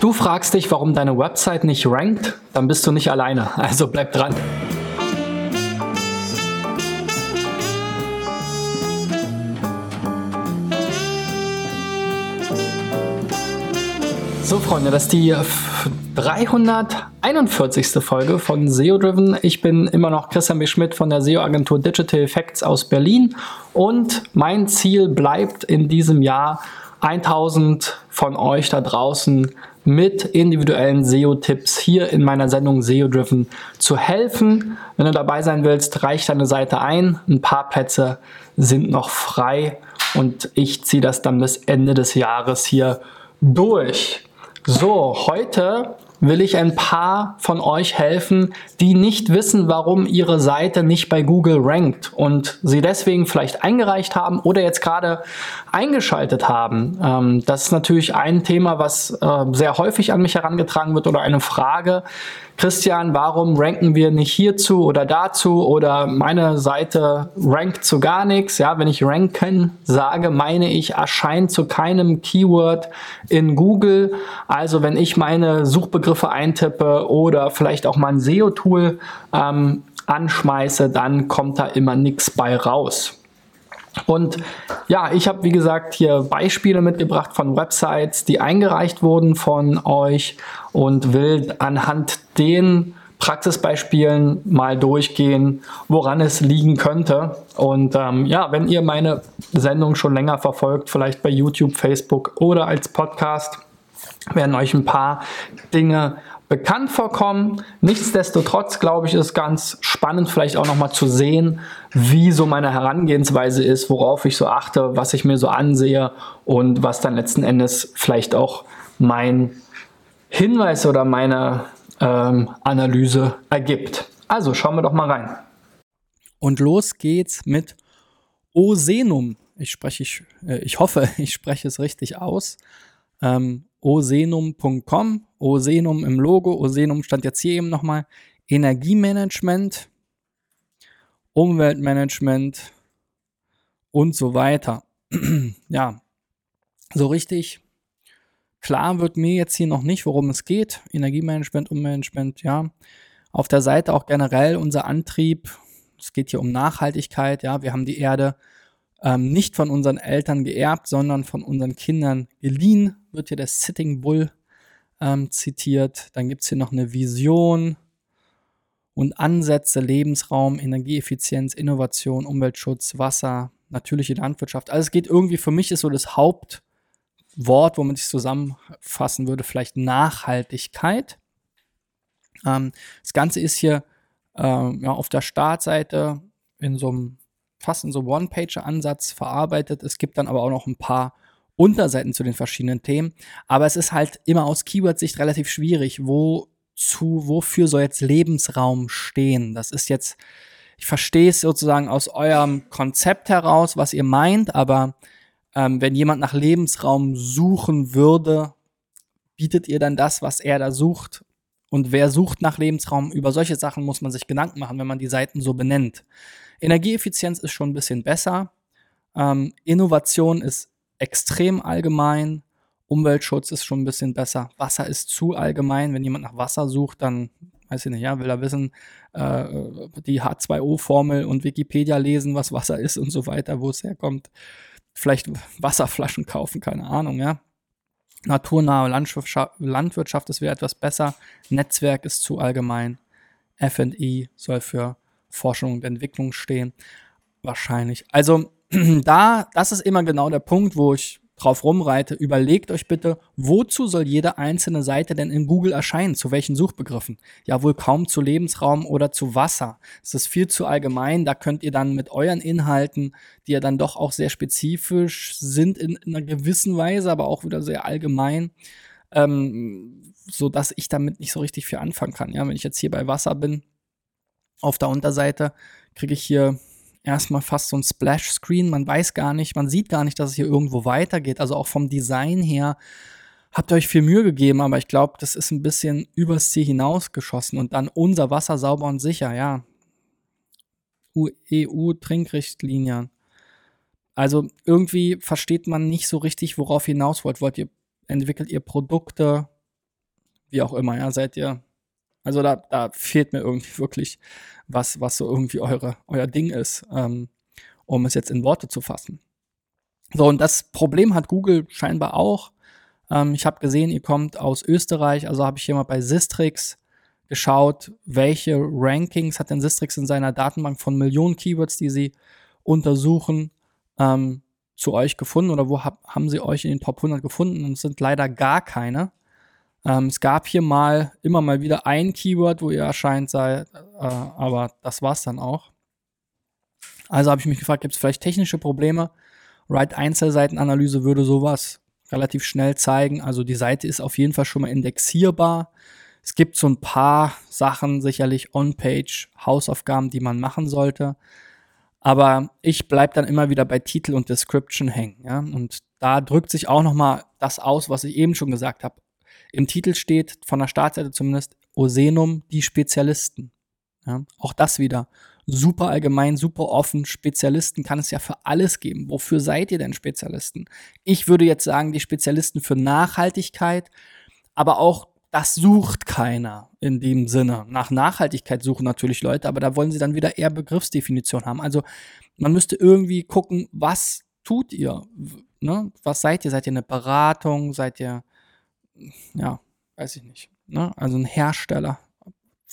Du fragst dich, warum deine Website nicht rankt? Dann bist du nicht alleine. Also bleib dran. So, Freunde, das ist die 341. Folge von SEO Driven. Ich bin immer noch Christian B. Schmidt von der SEO-Agentur Digital Effects aus Berlin und mein Ziel bleibt in diesem Jahr 1000 von euch da draußen mit individuellen SEO-Tipps hier in meiner Sendung SEO Driven zu helfen. Wenn du dabei sein willst, reich deine Seite ein. Ein paar Plätze sind noch frei und ich ziehe das dann bis Ende des Jahres hier durch. So, heute will ich ein paar von euch helfen, die nicht wissen, warum ihre Seite nicht bei Google rankt und sie deswegen vielleicht eingereicht haben oder jetzt gerade eingeschaltet haben. Ähm, das ist natürlich ein Thema, was äh, sehr häufig an mich herangetragen wird oder eine Frage. Christian, warum ranken wir nicht hierzu oder dazu oder meine Seite rankt zu gar nichts? Ja, wenn ich ranken sage, meine ich erscheint zu keinem Keyword in Google. Also wenn ich meine Suchbegriffe eintippe oder vielleicht auch mal ein SEO-Tool ähm, anschmeiße, dann kommt da immer nichts bei raus. Und ja, ich habe wie gesagt hier Beispiele mitgebracht von Websites, die eingereicht wurden von euch und will anhand den Praxisbeispielen mal durchgehen, woran es liegen könnte. Und ähm, ja, wenn ihr meine Sendung schon länger verfolgt, vielleicht bei YouTube, Facebook oder als Podcast, werden euch ein paar Dinge bekannt vorkommen. Nichtsdestotrotz, glaube ich, ist ganz spannend vielleicht auch nochmal zu sehen, wie so meine Herangehensweise ist, worauf ich so achte, was ich mir so ansehe und was dann letzten Endes vielleicht auch mein Hinweis oder meine ähm, Analyse ergibt. Also schauen wir doch mal rein. Und los geht's mit Osenum. Ich spreche, ich, äh, ich hoffe, ich spreche es richtig aus. Ähm, osenum.com, Osenum im Logo, Osenum stand jetzt hier eben nochmal, Energiemanagement, Umweltmanagement und so weiter. ja, so richtig klar wird mir jetzt hier noch nicht, worum es geht. Energiemanagement, Umweltmanagement, ja. Auf der Seite auch generell unser Antrieb. Es geht hier um Nachhaltigkeit, ja. Wir haben die Erde ähm, nicht von unseren Eltern geerbt, sondern von unseren Kindern geliehen, wird hier der Sitting Bull ähm, zitiert. Dann gibt es hier noch eine Vision und Ansätze, Lebensraum, Energieeffizienz, Innovation, Umweltschutz, Wasser, natürliche Landwirtschaft. Also es geht irgendwie, für mich ist so das Hauptwort, womit ich zusammenfassen würde, vielleicht Nachhaltigkeit. Ähm, das Ganze ist hier äh, ja, auf der Startseite in so einem fast in so One-Pager-Ansatz verarbeitet. Es gibt dann aber auch noch ein paar Unterseiten zu den verschiedenen Themen. Aber es ist halt immer aus Keyword-Sicht relativ schwierig, wo zu, wofür soll jetzt Lebensraum stehen? Das ist jetzt, ich verstehe es sozusagen aus eurem Konzept heraus, was ihr meint, aber ähm, wenn jemand nach Lebensraum suchen würde, bietet ihr dann das, was er da sucht? Und wer sucht nach Lebensraum? Über solche Sachen muss man sich Gedanken machen, wenn man die Seiten so benennt. Energieeffizienz ist schon ein bisschen besser. Ähm, Innovation ist extrem allgemein. Umweltschutz ist schon ein bisschen besser. Wasser ist zu allgemein. Wenn jemand nach Wasser sucht, dann weiß ich nicht, ja, will er wissen, äh, die H2O-Formel und Wikipedia lesen, was Wasser ist und so weiter, wo es herkommt. Vielleicht Wasserflaschen kaufen, keine Ahnung, ja. Naturnahe Landwirtschaft, Landwirtschaft das wäre etwas besser. Netzwerk ist zu allgemein. FI soll für Forschung und Entwicklung stehen. Wahrscheinlich. Also da, das ist immer genau der Punkt, wo ich drauf rumreite. Überlegt euch bitte, wozu soll jede einzelne Seite denn in Google erscheinen? Zu welchen Suchbegriffen? Ja, wohl kaum zu Lebensraum oder zu Wasser. Es ist viel zu allgemein. Da könnt ihr dann mit euren Inhalten, die ja dann doch auch sehr spezifisch sind in, in einer gewissen Weise, aber auch wieder sehr allgemein, ähm, so dass ich damit nicht so richtig viel anfangen kann. Ja, wenn ich jetzt hier bei Wasser bin, auf der Unterseite kriege ich hier erstmal fast so ein Splash-Screen. Man weiß gar nicht, man sieht gar nicht, dass es hier irgendwo weitergeht. Also auch vom Design her habt ihr euch viel Mühe gegeben, aber ich glaube, das ist ein bisschen übers Ziel hinausgeschossen. Und dann unser Wasser sauber und sicher, ja. EU-Trinkrichtlinien. Also irgendwie versteht man nicht so richtig, worauf ihr hinaus wollt. Wollt ihr, entwickelt ihr Produkte wie auch immer, ja, seid ihr, also da, da fehlt mir irgendwie wirklich was, was so irgendwie eure, euer Ding ist, ähm, um es jetzt in Worte zu fassen. So, und das Problem hat Google scheinbar auch. Ähm, ich habe gesehen, ihr kommt aus Österreich, also habe ich hier mal bei Sistrix geschaut, welche Rankings hat denn Sistrix in seiner Datenbank von Millionen Keywords, die sie untersuchen, ähm, zu euch gefunden oder wo hab, haben sie euch in den Top 100 gefunden und es sind leider gar keine. Ähm, es gab hier mal immer mal wieder ein Keyword, wo ihr erscheint seid, äh, aber das war's dann auch. Also habe ich mich gefragt, gibt es vielleicht technische Probleme? Right Einzelseitenanalyse würde sowas relativ schnell zeigen. Also die Seite ist auf jeden Fall schon mal indexierbar. Es gibt so ein paar Sachen, sicherlich On-Page, Hausaufgaben, die man machen sollte. Aber ich bleibe dann immer wieder bei Titel und Description hängen. Ja? Und da drückt sich auch nochmal das aus, was ich eben schon gesagt habe. Im Titel steht, von der Startseite zumindest, Osenum, die Spezialisten. Ja? Auch das wieder super allgemein, super offen. Spezialisten kann es ja für alles geben. Wofür seid ihr denn Spezialisten? Ich würde jetzt sagen, die Spezialisten für Nachhaltigkeit, aber auch das sucht keiner in dem Sinne. Nach Nachhaltigkeit suchen natürlich Leute, aber da wollen sie dann wieder eher Begriffsdefinition haben. Also man müsste irgendwie gucken, was tut ihr? Ne? Was seid ihr? Seid ihr eine Beratung? Seid ihr, ja, weiß ich nicht. Ne? Also ein Hersteller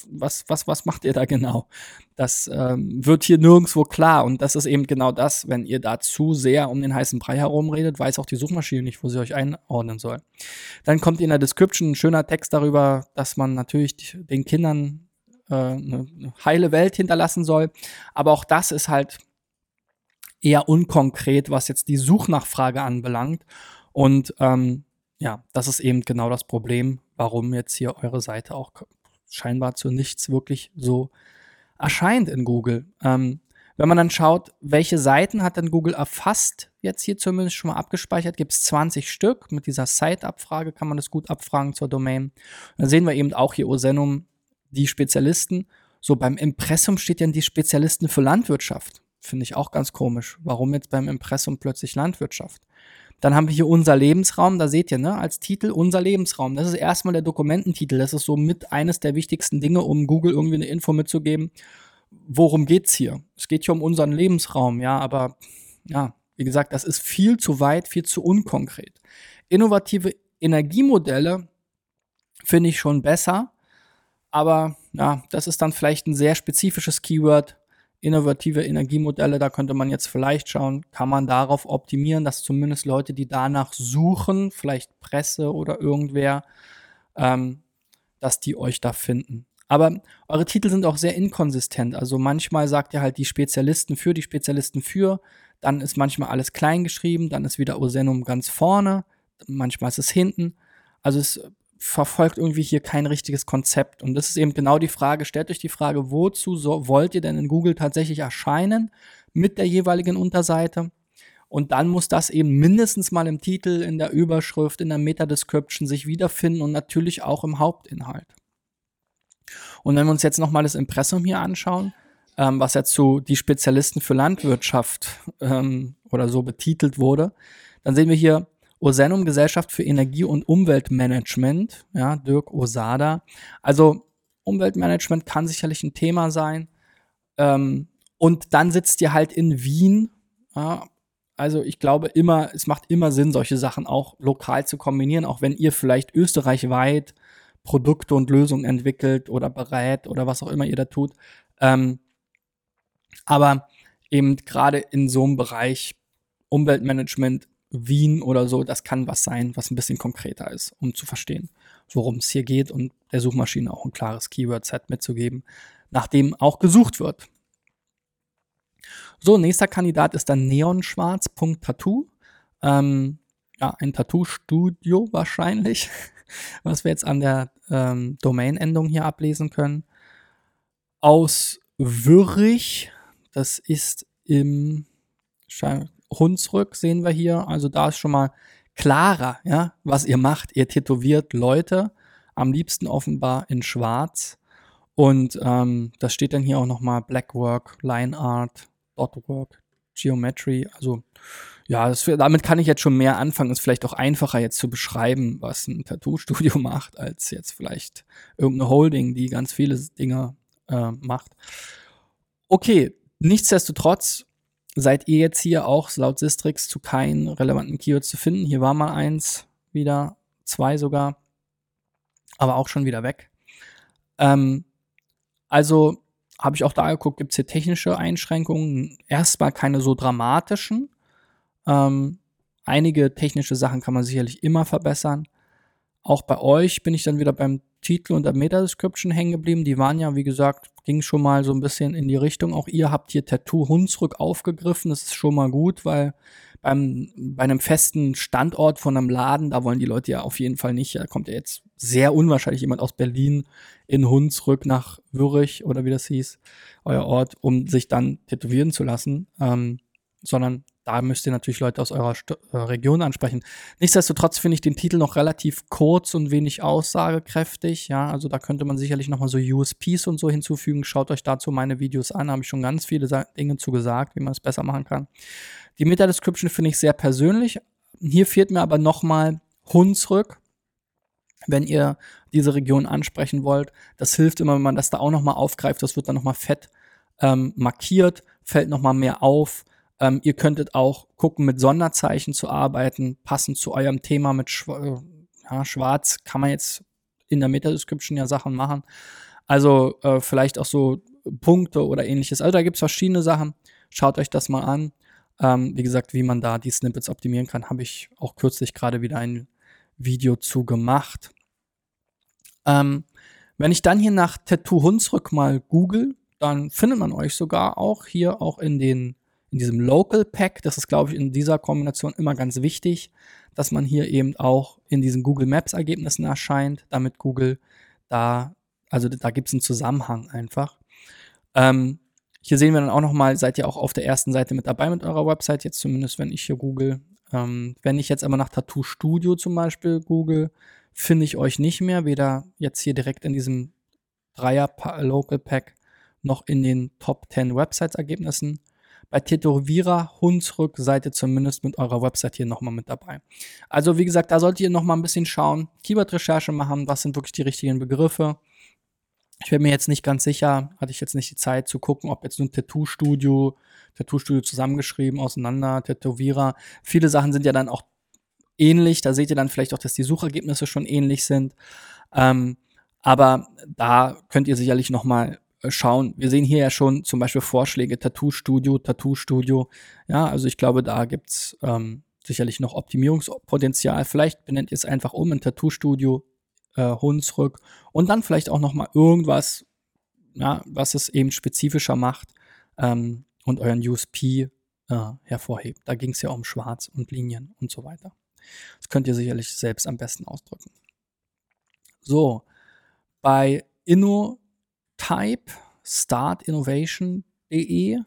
was, was, was macht ihr da genau? Das ähm, wird hier nirgendwo klar. Und das ist eben genau das, wenn ihr da zu sehr um den heißen Brei herumredet, weiß auch die Suchmaschine nicht, wo sie euch einordnen soll. Dann kommt in der Description ein schöner Text darüber, dass man natürlich den Kindern äh, eine heile Welt hinterlassen soll. Aber auch das ist halt eher unkonkret, was jetzt die Suchnachfrage anbelangt. Und ähm, ja, das ist eben genau das Problem, warum jetzt hier eure Seite auch scheinbar zu nichts wirklich so erscheint in Google. Ähm, wenn man dann schaut, welche Seiten hat denn Google erfasst, jetzt hier zumindest schon mal abgespeichert, gibt es 20 Stück. Mit dieser Site-Abfrage kann man das gut abfragen zur Domain. dann sehen wir eben auch hier Osenum, die Spezialisten. So beim Impressum steht ja die Spezialisten für Landwirtschaft. Finde ich auch ganz komisch. Warum jetzt beim Impressum plötzlich Landwirtschaft? Dann haben wir hier unser Lebensraum, da seht ihr, ne, als Titel unser Lebensraum. Das ist erstmal der Dokumententitel. Das ist so mit eines der wichtigsten Dinge, um Google irgendwie eine Info mitzugeben. Worum geht's hier? Es geht hier um unseren Lebensraum, ja, aber ja, wie gesagt, das ist viel zu weit, viel zu unkonkret. Innovative Energiemodelle finde ich schon besser, aber ja, das ist dann vielleicht ein sehr spezifisches Keyword, innovative Energiemodelle, da könnte man jetzt vielleicht schauen, kann man darauf optimieren, dass zumindest Leute, die danach suchen, vielleicht Presse oder irgendwer, ähm, dass die euch da finden. Aber eure Titel sind auch sehr inkonsistent. Also manchmal sagt ihr halt die Spezialisten für, die Spezialisten für, dann ist manchmal alles klein geschrieben, dann ist wieder Osenum ganz vorne, manchmal ist es hinten. Also es verfolgt irgendwie hier kein richtiges Konzept. Und das ist eben genau die Frage, stellt euch die Frage, wozu so, wollt ihr denn in Google tatsächlich erscheinen mit der jeweiligen Unterseite? Und dann muss das eben mindestens mal im Titel, in der Überschrift, in der Meta-Description sich wiederfinden und natürlich auch im Hauptinhalt. Und wenn wir uns jetzt nochmal das Impressum hier anschauen, ähm, was jetzt zu die Spezialisten für Landwirtschaft ähm, oder so betitelt wurde, dann sehen wir hier Osenum Gesellschaft für Energie- und Umweltmanagement, ja, Dirk Osada. Also Umweltmanagement kann sicherlich ein Thema sein. Ähm, und dann sitzt ihr halt in Wien. Ja, also ich glaube immer, es macht immer Sinn, solche Sachen auch lokal zu kombinieren, auch wenn ihr vielleicht österreichweit Produkte und Lösungen entwickelt oder berät oder was auch immer ihr da tut. Ähm, aber eben gerade in so einem Bereich Umweltmanagement Wien oder so, das kann was sein, was ein bisschen konkreter ist, um zu verstehen, worum es hier geht und der Suchmaschine auch ein klares Keyword-Set mitzugeben, nach dem auch gesucht wird. So, nächster Kandidat ist dann neonschwarz.tattoo. Ähm, ja, ein Tattoo-Studio wahrscheinlich, was wir jetzt an der ähm, Domain-Endung hier ablesen können. Aus Würrich, das ist im Hunsrück sehen wir hier. Also da ist schon mal klarer, ja, was ihr macht. Ihr tätowiert Leute, am liebsten offenbar in Schwarz. Und ähm, das steht dann hier auch nochmal Blackwork, Line Art, Dotwork, Geometry. Also ja, das, damit kann ich jetzt schon mehr anfangen. Ist vielleicht auch einfacher jetzt zu beschreiben, was ein Tattoo-Studio macht, als jetzt vielleicht irgendeine Holding, die ganz viele Dinge äh, macht. Okay, nichtsdestotrotz seid ihr jetzt hier auch laut Sistrix zu keinen relevanten Keywords zu finden. Hier war mal eins wieder, zwei sogar, aber auch schon wieder weg. Ähm, also habe ich auch da geguckt, gibt es hier technische Einschränkungen. Erstmal keine so dramatischen. Ähm, einige technische Sachen kann man sicherlich immer verbessern. Auch bei euch bin ich dann wieder beim Titel und der Meta-Description hängen geblieben. Die waren ja, wie gesagt, ging schon mal so ein bisschen in die Richtung. Auch ihr habt hier Tattoo Hunsrück aufgegriffen. Das ist schon mal gut, weil beim, bei einem festen Standort von einem Laden, da wollen die Leute ja auf jeden Fall nicht. Da kommt ja jetzt sehr unwahrscheinlich jemand aus Berlin in Hunsrück nach Würrich oder wie das hieß, euer Ort, um sich dann tätowieren zu lassen. Ähm, sondern da müsst ihr natürlich Leute aus eurer St äh, Region ansprechen. Nichtsdestotrotz finde ich den Titel noch relativ kurz und wenig aussagekräftig. Ja, also da könnte man sicherlich noch mal so USPs und so hinzufügen. Schaut euch dazu meine Videos an. Habe ich schon ganz viele Dinge zu gesagt, wie man es besser machen kann. Die Meta-Description finde ich sehr persönlich. Hier fehlt mir aber noch mal Hunsrück, wenn ihr diese Region ansprechen wollt. Das hilft immer, wenn man das da auch noch mal aufgreift. Das wird dann noch mal fett ähm, markiert, fällt noch mal mehr auf ähm, ihr könntet auch gucken, mit Sonderzeichen zu arbeiten, passend zu eurem Thema mit Schwa äh, ja, Schwarz kann man jetzt in der Meta-Description ja Sachen machen. Also äh, vielleicht auch so Punkte oder ähnliches. Also da gibt es verschiedene Sachen. Schaut euch das mal an. Ähm, wie gesagt, wie man da die Snippets optimieren kann, habe ich auch kürzlich gerade wieder ein Video zu gemacht. Ähm, wenn ich dann hier nach Tattoo Hunsrück mal google, dann findet man euch sogar auch hier auch in den in diesem Local Pack. Das ist, glaube ich, in dieser Kombination immer ganz wichtig, dass man hier eben auch in diesen Google Maps Ergebnissen erscheint, damit Google da, also da gibt es einen Zusammenhang einfach. Ähm, hier sehen wir dann auch nochmal, seid ihr auch auf der ersten Seite mit dabei mit eurer Website, jetzt zumindest, wenn ich hier google. Ähm, wenn ich jetzt aber nach Tattoo Studio zum Beispiel google, finde ich euch nicht mehr, weder jetzt hier direkt in diesem Dreier Local Pack noch in den Top 10 Websites Ergebnissen. Bei Tätowierer Hunsrück seid ihr zumindest mit eurer Website hier nochmal mit dabei. Also wie gesagt, da solltet ihr nochmal ein bisschen schauen, Keyword-Recherche machen, was sind wirklich die richtigen Begriffe. Ich bin mir jetzt nicht ganz sicher, hatte ich jetzt nicht die Zeit zu gucken, ob jetzt nur Tattoo-Studio, Tattoo-Studio zusammengeschrieben, auseinander, Tätowierer. Viele Sachen sind ja dann auch ähnlich. Da seht ihr dann vielleicht auch, dass die Suchergebnisse schon ähnlich sind. Ähm, aber da könnt ihr sicherlich nochmal äh, schauen. Wir sehen hier ja schon zum Beispiel Vorschläge, Tattoo-Studio, Tattoo-Studio. Ja, also ich glaube, da gibt's ähm, sicherlich noch Optimierungspotenzial. Vielleicht benennt ihr es einfach um in Tattoo-Studio äh, Hunsrück und dann vielleicht auch noch mal irgendwas, ja, was es eben spezifischer macht ähm, und euren USP äh, hervorhebt. Da ging es ja um Schwarz und Linien und so weiter. Das könnt ihr sicherlich selbst am besten ausdrücken. So, bei Inno Type startinnovation.de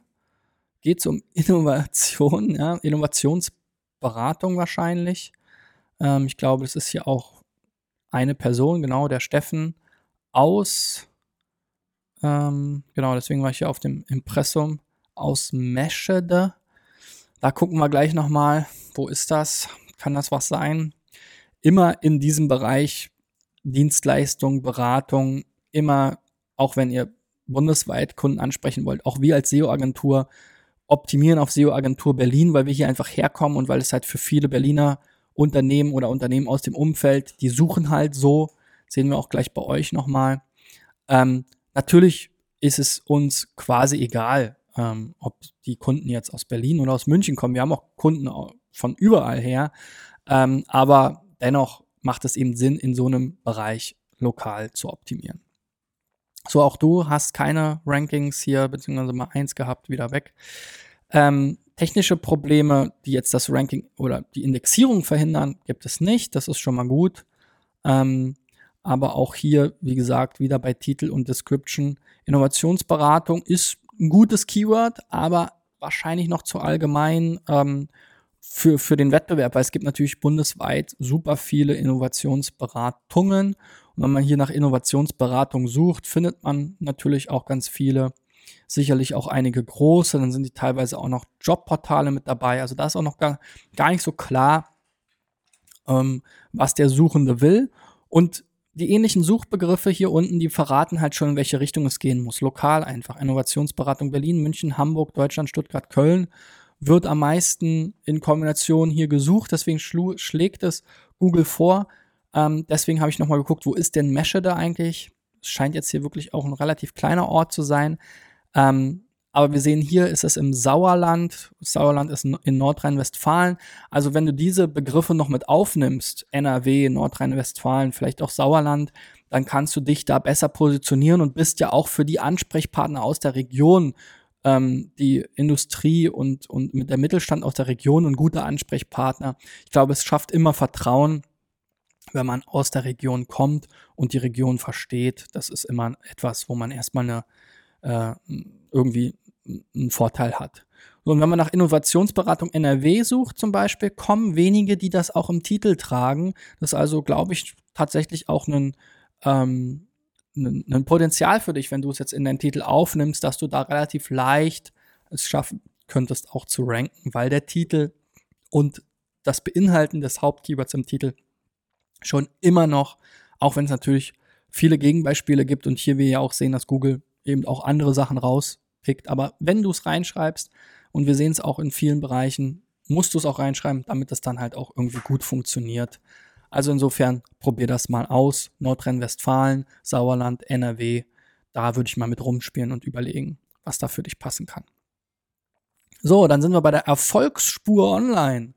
geht es um Innovation, ja, Innovationsberatung wahrscheinlich. Ähm, ich glaube, es ist hier auch eine Person, genau, der Steffen aus, ähm, genau, deswegen war ich hier auf dem Impressum aus Meschede. Da gucken wir gleich nochmal, wo ist das? Kann das was sein? Immer in diesem Bereich Dienstleistung, Beratung, immer auch wenn ihr bundesweit Kunden ansprechen wollt, auch wir als SEO-Agentur optimieren auf SEO-Agentur Berlin, weil wir hier einfach herkommen und weil es halt für viele Berliner Unternehmen oder Unternehmen aus dem Umfeld, die suchen halt so, sehen wir auch gleich bei euch nochmal. Ähm, natürlich ist es uns quasi egal, ähm, ob die Kunden jetzt aus Berlin oder aus München kommen. Wir haben auch Kunden von überall her, ähm, aber dennoch macht es eben Sinn, in so einem Bereich lokal zu optimieren. So, auch du hast keine Rankings hier, beziehungsweise mal eins gehabt, wieder weg. Ähm, technische Probleme, die jetzt das Ranking oder die Indexierung verhindern, gibt es nicht. Das ist schon mal gut. Ähm, aber auch hier, wie gesagt, wieder bei Titel und Description. Innovationsberatung ist ein gutes Keyword, aber wahrscheinlich noch zu allgemein ähm, für, für den Wettbewerb, weil es gibt natürlich bundesweit super viele Innovationsberatungen wenn man hier nach Innovationsberatung sucht, findet man natürlich auch ganz viele. sicherlich auch einige große, dann sind die teilweise auch noch Jobportale mit dabei. Also da ist auch noch gar, gar nicht so klar, ähm, was der Suchende will. Und die ähnlichen Suchbegriffe hier unten, die verraten halt schon, in welche Richtung es gehen muss. Lokal einfach. Innovationsberatung Berlin, München, Hamburg, Deutschland, Stuttgart, Köln wird am meisten in Kombination hier gesucht. Deswegen schlägt es Google vor. Ähm, deswegen habe ich nochmal geguckt, wo ist denn Meschede eigentlich? Es scheint jetzt hier wirklich auch ein relativ kleiner Ort zu sein. Ähm, aber wir sehen hier ist es im Sauerland. Sauerland ist in Nordrhein-Westfalen. Also wenn du diese Begriffe noch mit aufnimmst, NRW, Nordrhein-Westfalen, vielleicht auch Sauerland, dann kannst du dich da besser positionieren und bist ja auch für die Ansprechpartner aus der Region, ähm, die Industrie und, und mit der Mittelstand aus der Region ein guter Ansprechpartner. Ich glaube, es schafft immer Vertrauen, wenn man aus der Region kommt und die Region versteht. Das ist immer etwas, wo man erstmal eine äh, irgendwie einen Vorteil hat. und wenn man nach Innovationsberatung NRW sucht zum Beispiel, kommen wenige, die das auch im Titel tragen. Das ist also, glaube ich, tatsächlich auch ein, ähm, ein, ein Potenzial für dich, wenn du es jetzt in deinen Titel aufnimmst, dass du da relativ leicht es schaffen könntest, auch zu ranken, weil der Titel und das Beinhalten des Hauptkeywords im Titel schon immer noch, auch wenn es natürlich viele Gegenbeispiele gibt und hier wir ja auch sehen, dass Google eben auch andere Sachen rauspickt. Aber wenn du es reinschreibst, und wir sehen es auch in vielen Bereichen, musst du es auch reinschreiben, damit es dann halt auch irgendwie gut funktioniert. Also insofern probier das mal aus. Nordrhein-Westfalen, Sauerland, NRW, da würde ich mal mit rumspielen und überlegen, was da für dich passen kann. So, dann sind wir bei der Erfolgsspur Online.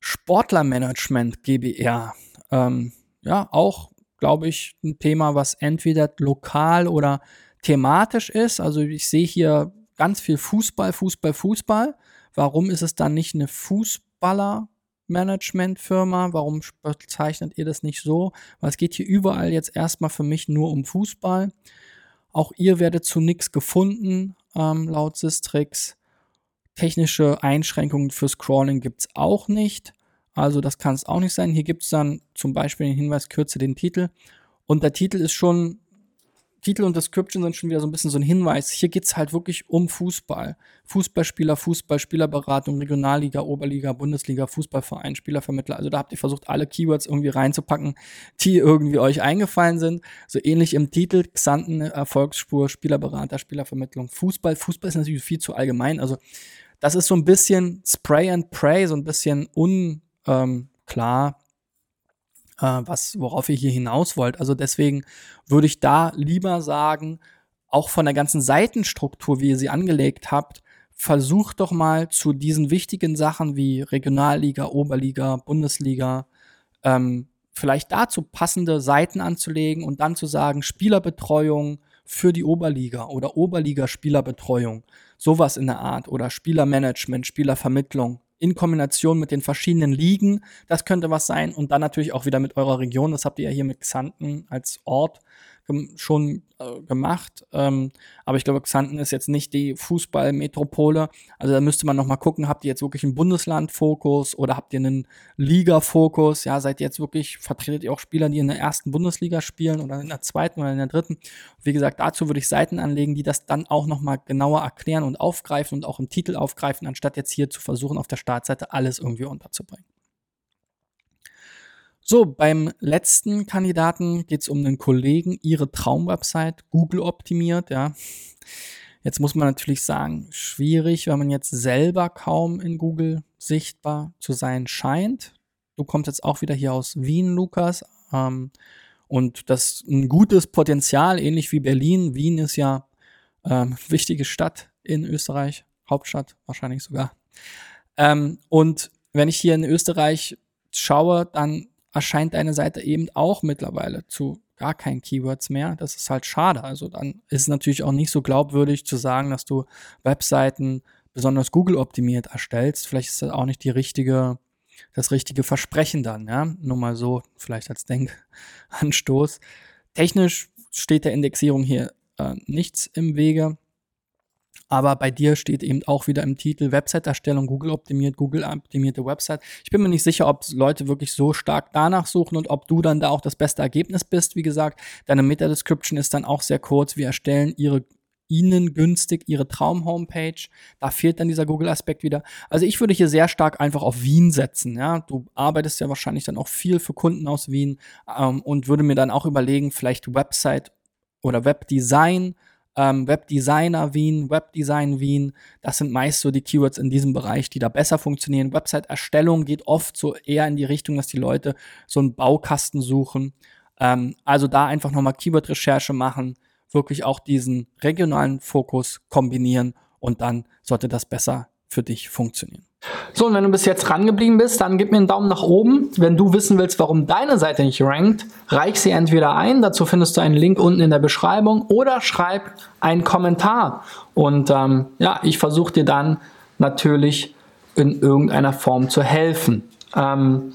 Sportlermanagement GBR. Ähm, ja, auch, glaube ich, ein Thema, was entweder lokal oder thematisch ist. Also ich sehe hier ganz viel Fußball, Fußball, Fußball. Warum ist es dann nicht eine Fußballer-Management-Firma? Warum bezeichnet ihr das nicht so? Weil es geht hier überall jetzt erstmal für mich nur um Fußball. Auch ihr werdet zu nichts gefunden, ähm, laut Sistrix. Technische Einschränkungen für Scrolling gibt es auch nicht. Also das kann es auch nicht sein. Hier gibt es dann zum Beispiel den Hinweis, kürze den Titel. Und der Titel ist schon Titel und Description sind schon wieder so ein bisschen so ein Hinweis. Hier geht es halt wirklich um Fußball. Fußballspieler, Fußballspielerberatung, Regionalliga, Oberliga, Bundesliga, Fußballverein, Spielervermittler. Also da habt ihr versucht, alle Keywords irgendwie reinzupacken, die irgendwie euch eingefallen sind. So ähnlich im Titel, Xanten, Erfolgsspur, Spielerberater, Spielervermittlung, Fußball. Fußball ist natürlich viel zu allgemein. Also das ist so ein bisschen Spray and Pray, so ein bisschen unklar. Ähm, äh, was, worauf ihr hier hinaus wollt. Also deswegen würde ich da lieber sagen, auch von der ganzen Seitenstruktur, wie ihr sie angelegt habt, versucht doch mal zu diesen wichtigen Sachen wie Regionalliga, Oberliga, Bundesliga, ähm, vielleicht dazu passende Seiten anzulegen und dann zu sagen, Spielerbetreuung für die Oberliga oder Oberliga-Spielerbetreuung, sowas in der Art oder Spielermanagement, Spielervermittlung in Kombination mit den verschiedenen Ligen. Das könnte was sein. Und dann natürlich auch wieder mit eurer Region. Das habt ihr ja hier mit Xanten als Ort schon äh, gemacht. Ähm, aber ich glaube, Xanten ist jetzt nicht die Fußballmetropole. Also da müsste man noch mal gucken, habt ihr jetzt wirklich einen Bundeslandfokus oder habt ihr einen Liga-Fokus? Ja, seid ihr jetzt wirklich, vertretet ihr auch Spieler, die in der ersten Bundesliga spielen oder in der zweiten oder in der dritten? Wie gesagt, dazu würde ich Seiten anlegen, die das dann auch noch mal genauer erklären und aufgreifen und auch im Titel aufgreifen, anstatt jetzt hier zu versuchen, auf der Startseite alles irgendwie unterzubringen. So, beim letzten Kandidaten geht es um einen Kollegen, ihre Traumwebsite, Google optimiert, ja. Jetzt muss man natürlich sagen, schwierig, wenn man jetzt selber kaum in Google sichtbar zu sein scheint. Du kommst jetzt auch wieder hier aus Wien, Lukas. Ähm, und das ist ein gutes Potenzial, ähnlich wie Berlin. Wien ist ja ähm, wichtige Stadt in Österreich, Hauptstadt wahrscheinlich sogar. Ähm, und wenn ich hier in Österreich schaue, dann erscheint deine Seite eben auch mittlerweile zu gar keinen Keywords mehr. Das ist halt schade. Also dann ist es natürlich auch nicht so glaubwürdig zu sagen, dass du Webseiten besonders Google optimiert erstellst. Vielleicht ist das auch nicht die richtige, das richtige Versprechen dann, ja. Nur mal so, vielleicht als Denkanstoß. Technisch steht der Indexierung hier äh, nichts im Wege. Aber bei dir steht eben auch wieder im Titel Website-Erstellung, Google optimiert, Google optimierte Website. Ich bin mir nicht sicher, ob Leute wirklich so stark danach suchen und ob du dann da auch das beste Ergebnis bist. Wie gesagt, deine Meta-Description ist dann auch sehr kurz. Wir erstellen ihre ihnen günstig ihre Traum-Homepage. Da fehlt dann dieser Google-Aspekt wieder. Also ich würde hier sehr stark einfach auf Wien setzen. Ja, du arbeitest ja wahrscheinlich dann auch viel für Kunden aus Wien ähm, und würde mir dann auch überlegen, vielleicht Website oder Webdesign ähm, Webdesigner Wien, Webdesign Wien. Das sind meist so die Keywords in diesem Bereich, die da besser funktionieren. Website-Erstellung geht oft so eher in die Richtung, dass die Leute so einen Baukasten suchen. Ähm, also da einfach nochmal Keyword-Recherche machen, wirklich auch diesen regionalen Fokus kombinieren und dann sollte das besser für dich funktionieren. So, und wenn du bis jetzt rangeblieben bist, dann gib mir einen Daumen nach oben. Wenn du wissen willst, warum deine Seite nicht rankt, reich sie entweder ein, dazu findest du einen Link unten in der Beschreibung, oder schreib einen Kommentar. Und ähm, ja, ich versuche dir dann natürlich in irgendeiner Form zu helfen. Ähm,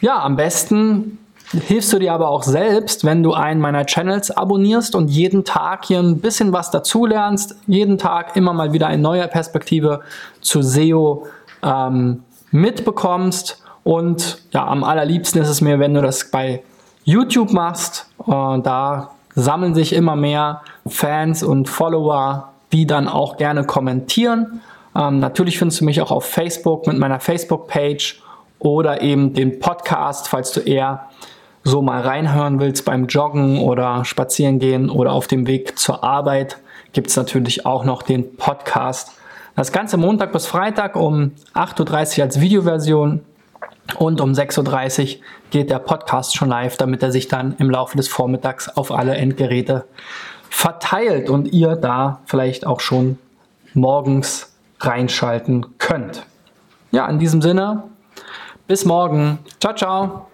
ja, am besten hilfst du dir aber auch selbst, wenn du einen meiner Channels abonnierst und jeden Tag hier ein bisschen was dazulernst, jeden Tag immer mal wieder eine neue Perspektive zu SEO ähm, mitbekommst. Und ja, am allerliebsten ist es mir, wenn du das bei YouTube machst. Äh, da sammeln sich immer mehr Fans und Follower, die dann auch gerne kommentieren. Ähm, natürlich findest du mich auch auf Facebook mit meiner Facebook-Page oder eben den Podcast, falls du eher so mal reinhören willst beim Joggen oder Spazieren gehen oder auf dem Weg zur Arbeit, gibt es natürlich auch noch den Podcast. Das Ganze Montag bis Freitag um 8.30 Uhr als Videoversion und um 6.30 Uhr geht der Podcast schon live, damit er sich dann im Laufe des Vormittags auf alle Endgeräte verteilt und ihr da vielleicht auch schon morgens reinschalten könnt. Ja, in diesem Sinne, bis morgen. Ciao, ciao.